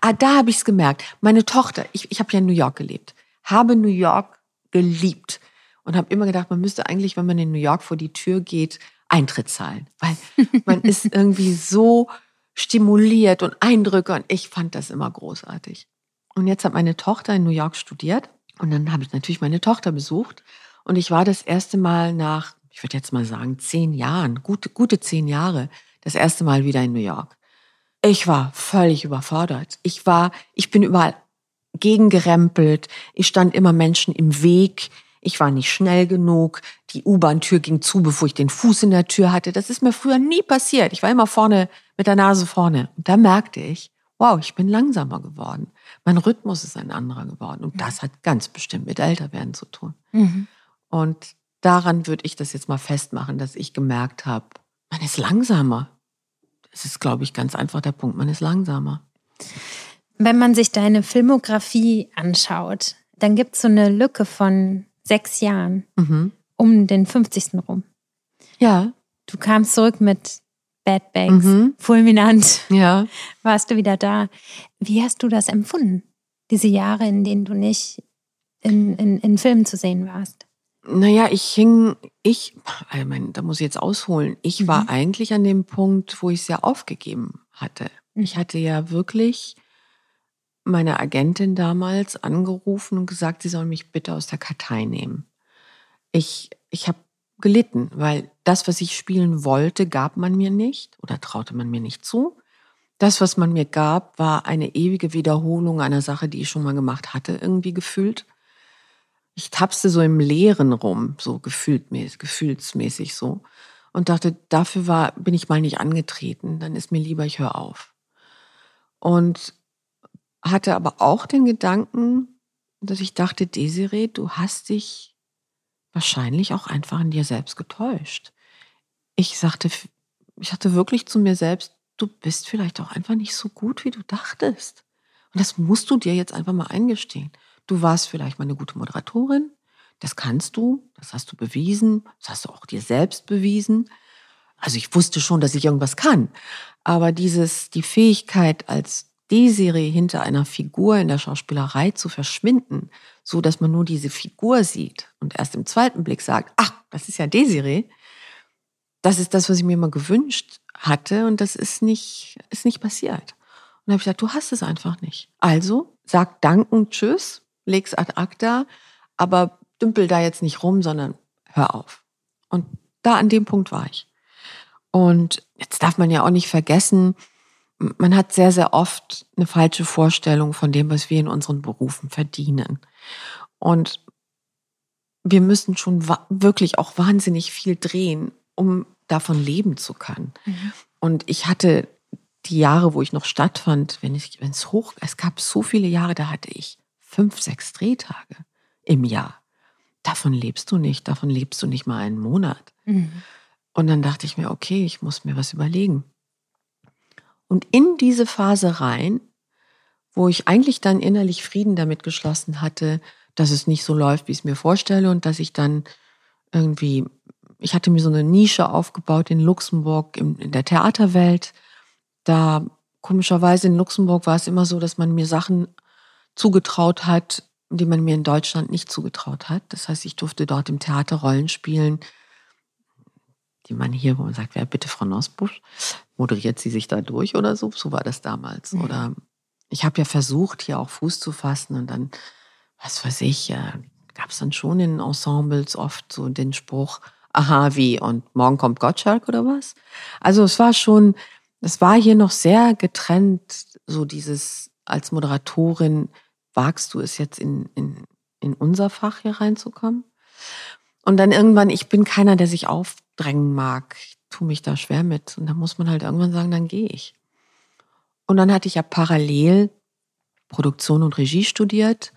Ah, da habe ich es gemerkt. Meine Tochter, ich, ich habe ja in New York gelebt, habe New York geliebt und habe immer gedacht, man müsste eigentlich, wenn man in New York vor die Tür geht, Eintritt zahlen, weil <laughs> man ist irgendwie so stimuliert und Eindrücke und ich fand das immer großartig. Und jetzt hat meine Tochter in New York studiert und dann habe ich natürlich meine Tochter besucht und ich war das erste Mal nach, ich würde jetzt mal sagen, zehn Jahren, gute, gute zehn Jahre, das erste Mal wieder in New York. Ich war völlig überfordert. Ich war, ich bin überall gegengerempelt. Ich stand immer Menschen im Weg. Ich war nicht schnell genug. Die U-Bahn-Tür ging zu, bevor ich den Fuß in der Tür hatte. Das ist mir früher nie passiert. Ich war immer vorne mit der Nase vorne. Und da merkte ich, wow, ich bin langsamer geworden. Mein Rhythmus ist ein anderer geworden. Und das hat ganz bestimmt mit Älterwerden zu tun. Mhm. Und daran würde ich das jetzt mal festmachen, dass ich gemerkt habe, man ist langsamer. Das ist, glaube ich, ganz einfach der Punkt. Man ist langsamer. Wenn man sich deine Filmografie anschaut, dann gibt es so eine Lücke von sechs Jahren mhm. um den 50. rum. Ja. Du kamst zurück mit Bad Banks, mhm. fulminant. Ja. <laughs> Warst du wieder da. Wie hast du das empfunden? Diese Jahre, in denen du nicht in, in, in Filmen zu sehen warst? Naja, ich hing, ich, ich meine, da muss ich jetzt ausholen. Ich war mhm. eigentlich an dem Punkt, wo ich es ja aufgegeben hatte. Ich mhm. hatte ja wirklich meine Agentin damals angerufen und gesagt, sie soll mich bitte aus der Kartei nehmen. Ich, ich habe gelitten, weil das, was ich spielen wollte, gab man mir nicht oder traute man mir nicht zu. Das, was man mir gab, war eine ewige Wiederholung einer Sache, die ich schon mal gemacht hatte, irgendwie gefühlt ich tapste so im Leeren rum, so gefühltmäßig, gefühlsmäßig so. Und dachte, dafür war, bin ich mal nicht angetreten, dann ist mir lieber, ich höre auf. Und hatte aber auch den Gedanken, dass ich dachte, Desiree, du hast dich wahrscheinlich auch einfach in dir selbst getäuscht. Ich sagte, ich sagte wirklich zu mir selbst, du bist vielleicht auch einfach nicht so gut, wie du dachtest. Und das musst du dir jetzt einfach mal eingestehen. Du warst vielleicht mal eine gute Moderatorin. Das kannst du, das hast du bewiesen, das hast du auch dir selbst bewiesen. Also ich wusste schon, dass ich irgendwas kann. Aber dieses, die Fähigkeit als D-Serie hinter einer Figur in der Schauspielerei zu verschwinden, so dass man nur diese Figur sieht und erst im zweiten Blick sagt, ach, das ist ja Desiree. Das ist das, was ich mir immer gewünscht hatte und das ist nicht, ist nicht passiert. Und dann habe ich gesagt, du hast es einfach nicht. Also sag Danken, Tschüss leg's ad acta, aber dümpel da jetzt nicht rum, sondern hör auf. Und da an dem Punkt war ich. Und jetzt darf man ja auch nicht vergessen, man hat sehr, sehr oft eine falsche Vorstellung von dem, was wir in unseren Berufen verdienen. Und wir müssen schon wirklich auch wahnsinnig viel drehen, um davon leben zu können. Mhm. Und ich hatte die Jahre, wo ich noch stattfand, wenn es hoch, es gab so viele Jahre, da hatte ich fünf, sechs Drehtage im Jahr. Davon lebst du nicht, davon lebst du nicht mal einen Monat. Mhm. Und dann dachte ich mir, okay, ich muss mir was überlegen. Und in diese Phase rein, wo ich eigentlich dann innerlich Frieden damit geschlossen hatte, dass es nicht so läuft, wie ich es mir vorstelle und dass ich dann irgendwie, ich hatte mir so eine Nische aufgebaut in Luxemburg in, in der Theaterwelt. Da komischerweise in Luxemburg war es immer so, dass man mir Sachen zugetraut hat, die man mir in Deutschland nicht zugetraut hat. Das heißt, ich durfte dort im Theater Rollen spielen, die man hier, wo man sagt, wer bitte Frau Nosbusch, moderiert sie sich da durch oder so? So war das damals. Mhm. Oder ich habe ja versucht, hier auch Fuß zu fassen und dann, was weiß ich, äh, gab es dann schon in Ensembles oft so den Spruch, aha, wie, und morgen kommt Gottschalk oder was? Also es war schon, es war hier noch sehr getrennt, so dieses als Moderatorin wagst du es jetzt in, in, in unser Fach hier reinzukommen? Und dann irgendwann, ich bin keiner, der sich aufdrängen mag. Ich tue mich da schwer mit. Und dann muss man halt irgendwann sagen, dann gehe ich. Und dann hatte ich ja parallel Produktion und Regie studiert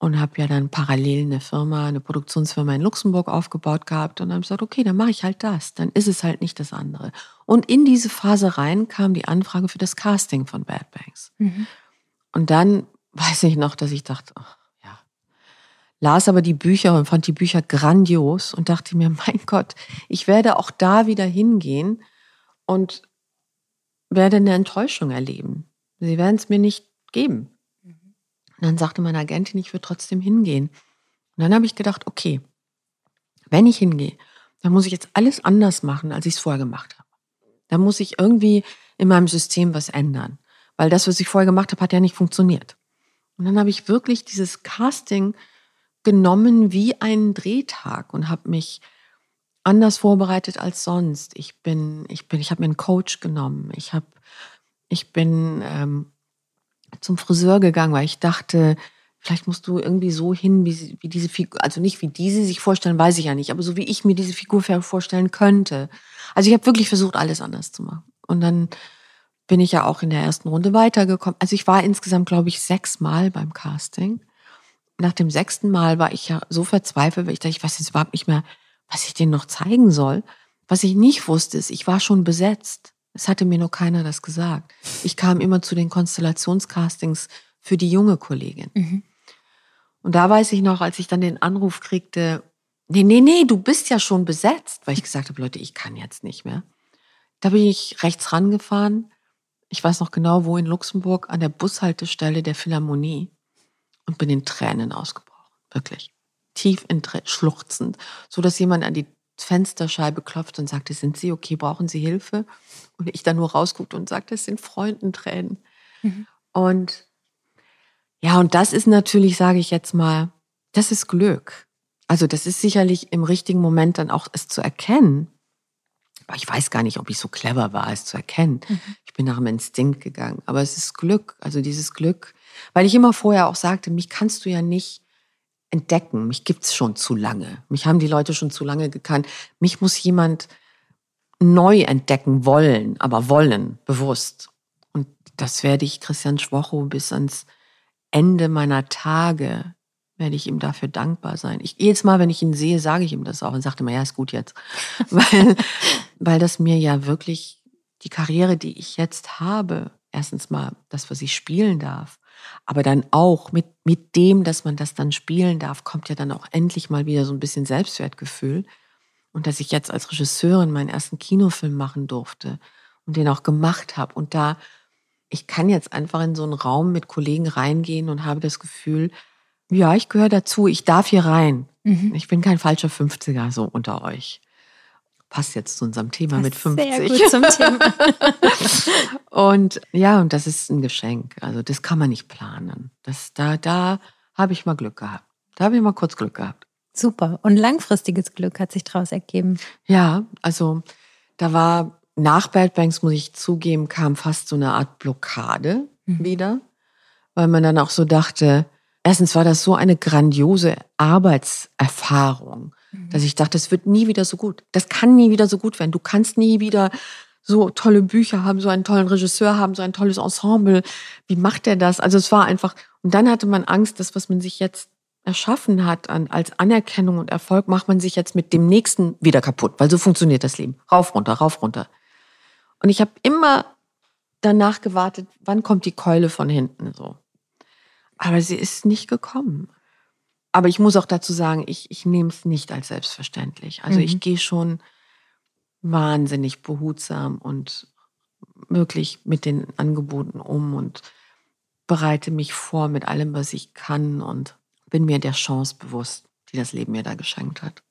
und habe ja dann parallel eine Firma, eine Produktionsfirma in Luxemburg aufgebaut gehabt und dann habe gesagt, okay, dann mache ich halt das, dann ist es halt nicht das andere. Und in diese Phase rein kam die Anfrage für das Casting von Bad Banks. Mhm. Und dann <laughs> weiß ich noch, dass ich dachte, ach, ja, las aber die Bücher und fand die Bücher grandios und dachte mir, <laughs> mein Gott, ich werde auch da wieder hingehen und werde eine Enttäuschung erleben. Sie werden es mir nicht geben. Und dann sagte meine Agentin, ich würde trotzdem hingehen. Und dann habe ich gedacht, okay, wenn ich hingehe, dann muss ich jetzt alles anders machen, als ich es vorher gemacht habe. Dann muss ich irgendwie in meinem System was ändern. Weil das, was ich vorher gemacht habe, hat ja nicht funktioniert. Und dann habe ich wirklich dieses Casting genommen wie einen Drehtag und habe mich anders vorbereitet als sonst. Ich bin, ich bin, ich habe mir einen Coach genommen. Ich habe, ich bin ähm, zum Friseur gegangen, weil ich dachte, vielleicht musst du irgendwie so hin, wie, wie diese Figur, also nicht wie diese sich vorstellen, weiß ich ja nicht, aber so wie ich mir diese Figur vorstellen könnte. Also ich habe wirklich versucht, alles anders zu machen. Und dann bin ich ja auch in der ersten Runde weitergekommen. Also ich war insgesamt, glaube ich, sechsmal beim Casting. Nach dem sechsten Mal war ich ja so verzweifelt, weil ich dachte, ich weiß jetzt überhaupt nicht mehr, was ich denen noch zeigen soll. Was ich nicht wusste, ist, ich war schon besetzt. Es hatte mir nur keiner das gesagt. Ich kam immer zu den Konstellationscastings für die junge Kollegin. Mhm. Und da weiß ich noch, als ich dann den Anruf kriegte, nee, nee, nee, du bist ja schon besetzt, weil ich gesagt habe, Leute, ich kann jetzt nicht mehr. Da bin ich rechts rangefahren. Ich weiß noch genau, wo in Luxemburg, an der Bushaltestelle der Philharmonie und bin in Tränen ausgebrochen. Wirklich tief in schluchzend, so dass jemand an die Fensterscheibe klopft und sagte, sind Sie okay, brauchen Sie Hilfe? Und ich dann nur rausguckte und sagte, es sind Freundentränen. Mhm. Und ja, und das ist natürlich, sage ich jetzt mal, das ist Glück. Also das ist sicherlich im richtigen Moment dann auch es zu erkennen. Aber ich weiß gar nicht, ob ich so clever war, es zu erkennen. Mhm. Ich bin nach dem Instinkt gegangen. Aber es ist Glück, also dieses Glück, weil ich immer vorher auch sagte, mich kannst du ja nicht entdecken. Mich gibt's schon zu lange. Mich haben die Leute schon zu lange gekannt. Mich muss jemand neu entdecken wollen, aber wollen, bewusst. Und das werde ich Christian Schwocho bis ans Ende meiner Tage werde ich ihm dafür dankbar sein. Ich, jedes Mal, wenn ich ihn sehe, sage ich ihm das auch und sagte immer, ja, ist gut jetzt. <laughs> weil, weil das mir ja wirklich die Karriere, die ich jetzt habe, erstens mal das, was ich spielen darf, aber dann auch mit, mit dem, dass man das dann spielen darf, kommt ja dann auch endlich mal wieder so ein bisschen Selbstwertgefühl. Und dass ich jetzt als Regisseurin meinen ersten Kinofilm machen durfte und den auch gemacht habe. Und da, ich kann jetzt einfach in so einen Raum mit Kollegen reingehen und habe das Gefühl, ja, ich gehöre dazu, ich darf hier rein. Mhm. Ich bin kein falscher 50er so unter euch passt jetzt zu unserem Thema mit 50. Sehr gut zum Thema. <laughs> und ja, und das ist ein Geschenk. Also das kann man nicht planen. Das, da da habe ich mal Glück gehabt. Da habe ich mal kurz Glück gehabt. Super. Und langfristiges Glück hat sich daraus ergeben. Ja, also da war nach Bad Banks, muss ich zugeben, kam fast so eine Art Blockade mhm. wieder, weil man dann auch so dachte, erstens war das so eine grandiose Arbeitserfahrung dass ich dachte, es wird nie wieder so gut. Das kann nie wieder so gut werden. Du kannst nie wieder so tolle Bücher haben, so einen tollen Regisseur haben, so ein tolles Ensemble. Wie macht er das? Also es war einfach, und dann hatte man Angst, dass was man sich jetzt erschaffen hat an, als Anerkennung und Erfolg, macht man sich jetzt mit dem nächsten wieder kaputt, weil so funktioniert das Leben. Rauf, runter, rauf, runter. Und ich habe immer danach gewartet, wann kommt die Keule von hinten so. Aber sie ist nicht gekommen. Aber ich muss auch dazu sagen, ich, ich nehme es nicht als selbstverständlich. Also mhm. ich gehe schon wahnsinnig behutsam und wirklich mit den Angeboten um und bereite mich vor mit allem, was ich kann und bin mir der Chance bewusst, die das Leben mir da geschenkt hat.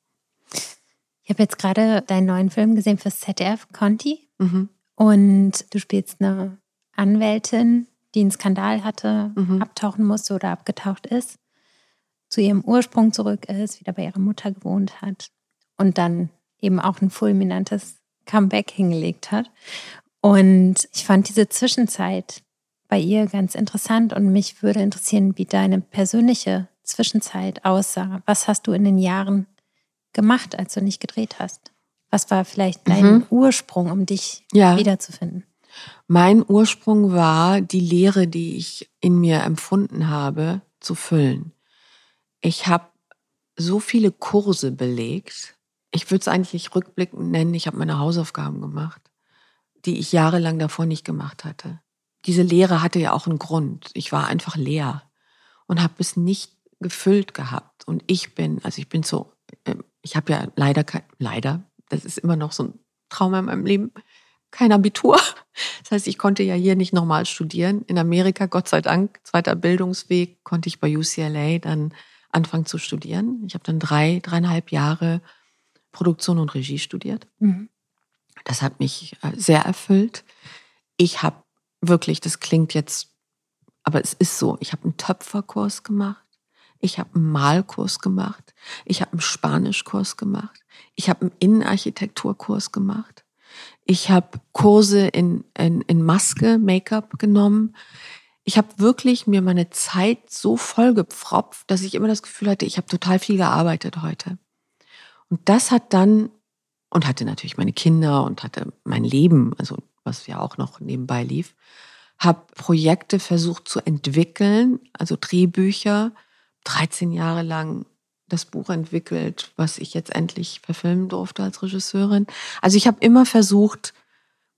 Ich habe jetzt gerade deinen neuen Film gesehen für ZDF, Conti. Mhm. Und du spielst eine Anwältin, die einen Skandal hatte, mhm. abtauchen musste oder abgetaucht ist zu ihrem Ursprung zurück ist, wieder bei ihrer Mutter gewohnt hat und dann eben auch ein fulminantes Comeback hingelegt hat. Und ich fand diese Zwischenzeit bei ihr ganz interessant und mich würde interessieren, wie deine persönliche Zwischenzeit aussah. Was hast du in den Jahren gemacht, als du nicht gedreht hast? Was war vielleicht dein mhm. Ursprung, um dich ja. wiederzufinden? Mein Ursprung war die Lehre, die ich in mir empfunden habe, zu füllen. Ich habe so viele Kurse belegt. Ich würde es eigentlich rückblickend nennen, ich habe meine Hausaufgaben gemacht, die ich jahrelang davor nicht gemacht hatte. Diese Lehre hatte ja auch einen Grund. Ich war einfach leer und habe es nicht gefüllt gehabt. Und ich bin, also ich bin so, ähm, ich habe ja leider kein, leider, das ist immer noch so ein Trauma in meinem Leben. Kein Abitur. Das heißt, ich konnte ja hier nicht normal studieren. In Amerika, Gott sei Dank, zweiter Bildungsweg, konnte ich bei UCLA dann anfangen zu studieren. Ich habe dann drei, dreieinhalb Jahre Produktion und Regie studiert. Mhm. Das hat mich äh, sehr erfüllt. Ich habe wirklich, das klingt jetzt, aber es ist so, ich habe einen Töpferkurs gemacht. Ich habe einen Malkurs gemacht. Ich habe einen Spanischkurs gemacht. Ich habe einen Innenarchitekturkurs gemacht. Ich habe Kurse in, in, in Maske, Make-up genommen. Ich habe wirklich mir meine Zeit so vollgepfropft, dass ich immer das Gefühl hatte, ich habe total viel gearbeitet heute. Und das hat dann, und hatte natürlich meine Kinder und hatte mein Leben, also was ja auch noch nebenbei lief, habe Projekte versucht zu entwickeln, also Drehbücher, 13 Jahre lang das Buch entwickelt, was ich jetzt endlich verfilmen durfte als Regisseurin. Also ich habe immer versucht,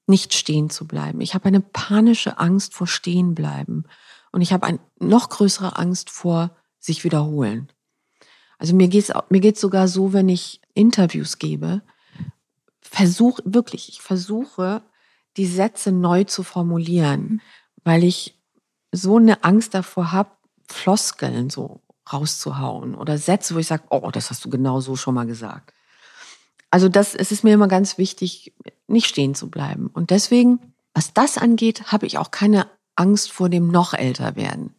nicht stehen zu bleiben. Ich habe eine panische Angst vor stehen bleiben und ich habe eine noch größere Angst vor sich wiederholen. Also mir geht's mir geht's sogar so, wenn ich Interviews gebe, versuche wirklich, ich versuche die Sätze neu zu formulieren, weil ich so eine Angst davor habe, Floskeln so rauszuhauen oder Sätze, wo ich sage, oh, das hast du genau so schon mal gesagt. Also das, es ist mir immer ganz wichtig, nicht stehen zu bleiben. Und deswegen, was das angeht, habe ich auch keine Angst vor dem noch älter werden.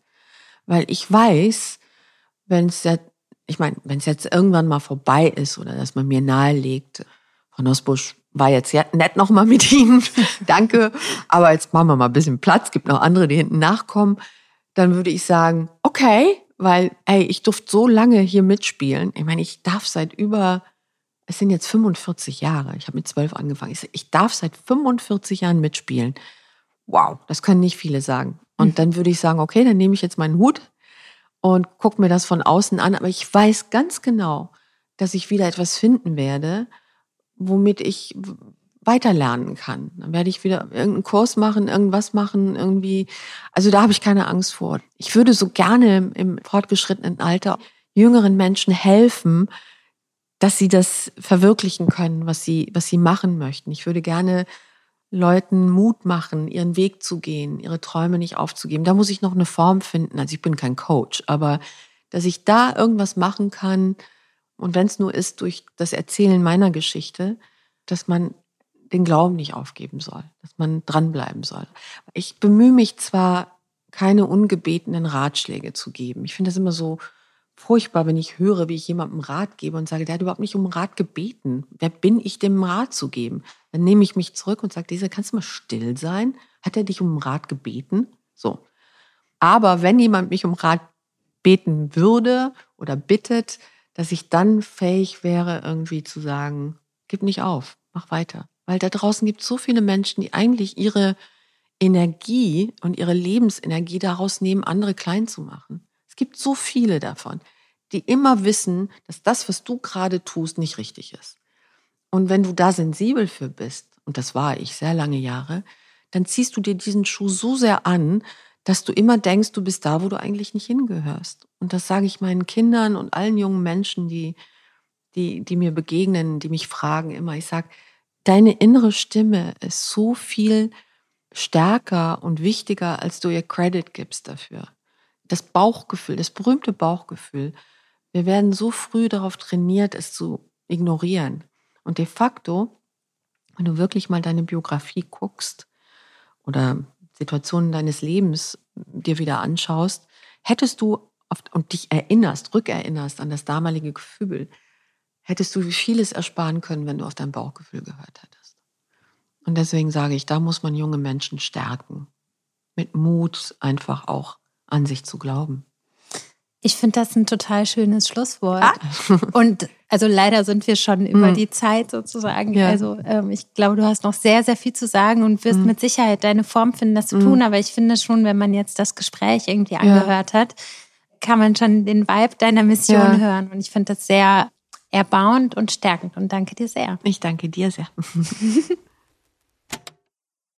Weil ich weiß, wenn es ja, ich meine, wenn es jetzt irgendwann mal vorbei ist oder dass man mir nahelegt, Frau Nussbusch war jetzt ja nett nochmal mit Ihnen, <laughs> danke, aber jetzt machen wir mal ein bisschen Platz, gibt noch andere, die hinten nachkommen, dann würde ich sagen, okay, weil, ey, ich durfte so lange hier mitspielen. Ich meine, ich darf seit über, es sind jetzt 45 Jahre, ich habe mit zwölf angefangen. Ich, ich darf seit 45 Jahren mitspielen. Wow, das können nicht viele sagen. Und hm. dann würde ich sagen, okay, dann nehme ich jetzt meinen Hut und gucke mir das von außen an. Aber ich weiß ganz genau, dass ich wieder etwas finden werde, womit ich weiterlernen kann. Dann werde ich wieder irgendeinen Kurs machen, irgendwas machen, irgendwie. Also da habe ich keine Angst vor. Ich würde so gerne im fortgeschrittenen Alter jüngeren Menschen helfen, dass sie das verwirklichen können, was sie, was sie machen möchten. Ich würde gerne Leuten Mut machen, ihren Weg zu gehen, ihre Träume nicht aufzugeben. Da muss ich noch eine Form finden. Also ich bin kein Coach, aber dass ich da irgendwas machen kann und wenn es nur ist durch das Erzählen meiner Geschichte, dass man den Glauben nicht aufgeben soll, dass man dranbleiben soll. Ich bemühe mich zwar, keine ungebetenen Ratschläge zu geben. Ich finde das immer so furchtbar, wenn ich höre, wie ich jemandem Rat gebe und sage, der hat überhaupt nicht um Rat gebeten. Wer bin ich, dem Rat zu geben? Dann nehme ich mich zurück und sage, dieser, kannst du mal still sein? Hat er dich um Rat gebeten? So. Aber wenn jemand mich um Rat beten würde oder bittet, dass ich dann fähig wäre, irgendwie zu sagen, gib nicht auf, mach weiter. Weil da draußen gibt es so viele Menschen, die eigentlich ihre Energie und ihre Lebensenergie daraus nehmen, andere klein zu machen. Es gibt so viele davon, die immer wissen, dass das, was du gerade tust, nicht richtig ist. Und wenn du da sensibel für bist, und das war ich sehr lange Jahre, dann ziehst du dir diesen Schuh so sehr an, dass du immer denkst, du bist da, wo du eigentlich nicht hingehörst. Und das sage ich meinen Kindern und allen jungen Menschen, die, die, die mir begegnen, die mich fragen immer. Ich sage, deine innere Stimme ist so viel stärker und wichtiger, als du ihr Credit gibst dafür. Das Bauchgefühl, das berühmte Bauchgefühl. Wir werden so früh darauf trainiert, es zu ignorieren. Und de facto, wenn du wirklich mal deine Biografie guckst oder Situationen deines Lebens dir wieder anschaust, hättest du oft und dich erinnerst, rückerinnerst an das damalige Gefühl, hättest du vieles ersparen können, wenn du auf dein Bauchgefühl gehört hättest. Und deswegen sage ich, da muss man junge Menschen stärken, mit Mut einfach auch an sich zu glauben. Ich finde das ein total schönes Schlusswort. Ah. <laughs> Und also leider sind wir schon über hm. die Zeit sozusagen. Ja. Also ähm, ich glaube, du hast noch sehr, sehr viel zu sagen und wirst hm. mit Sicherheit deine Form finden, das zu hm. tun. Aber ich finde schon, wenn man jetzt das Gespräch irgendwie angehört ja. hat, kann man schon den Vibe deiner Mission ja. hören. Und ich finde das sehr erbauend und stärkend. Und danke dir sehr. Ich danke dir sehr. <laughs>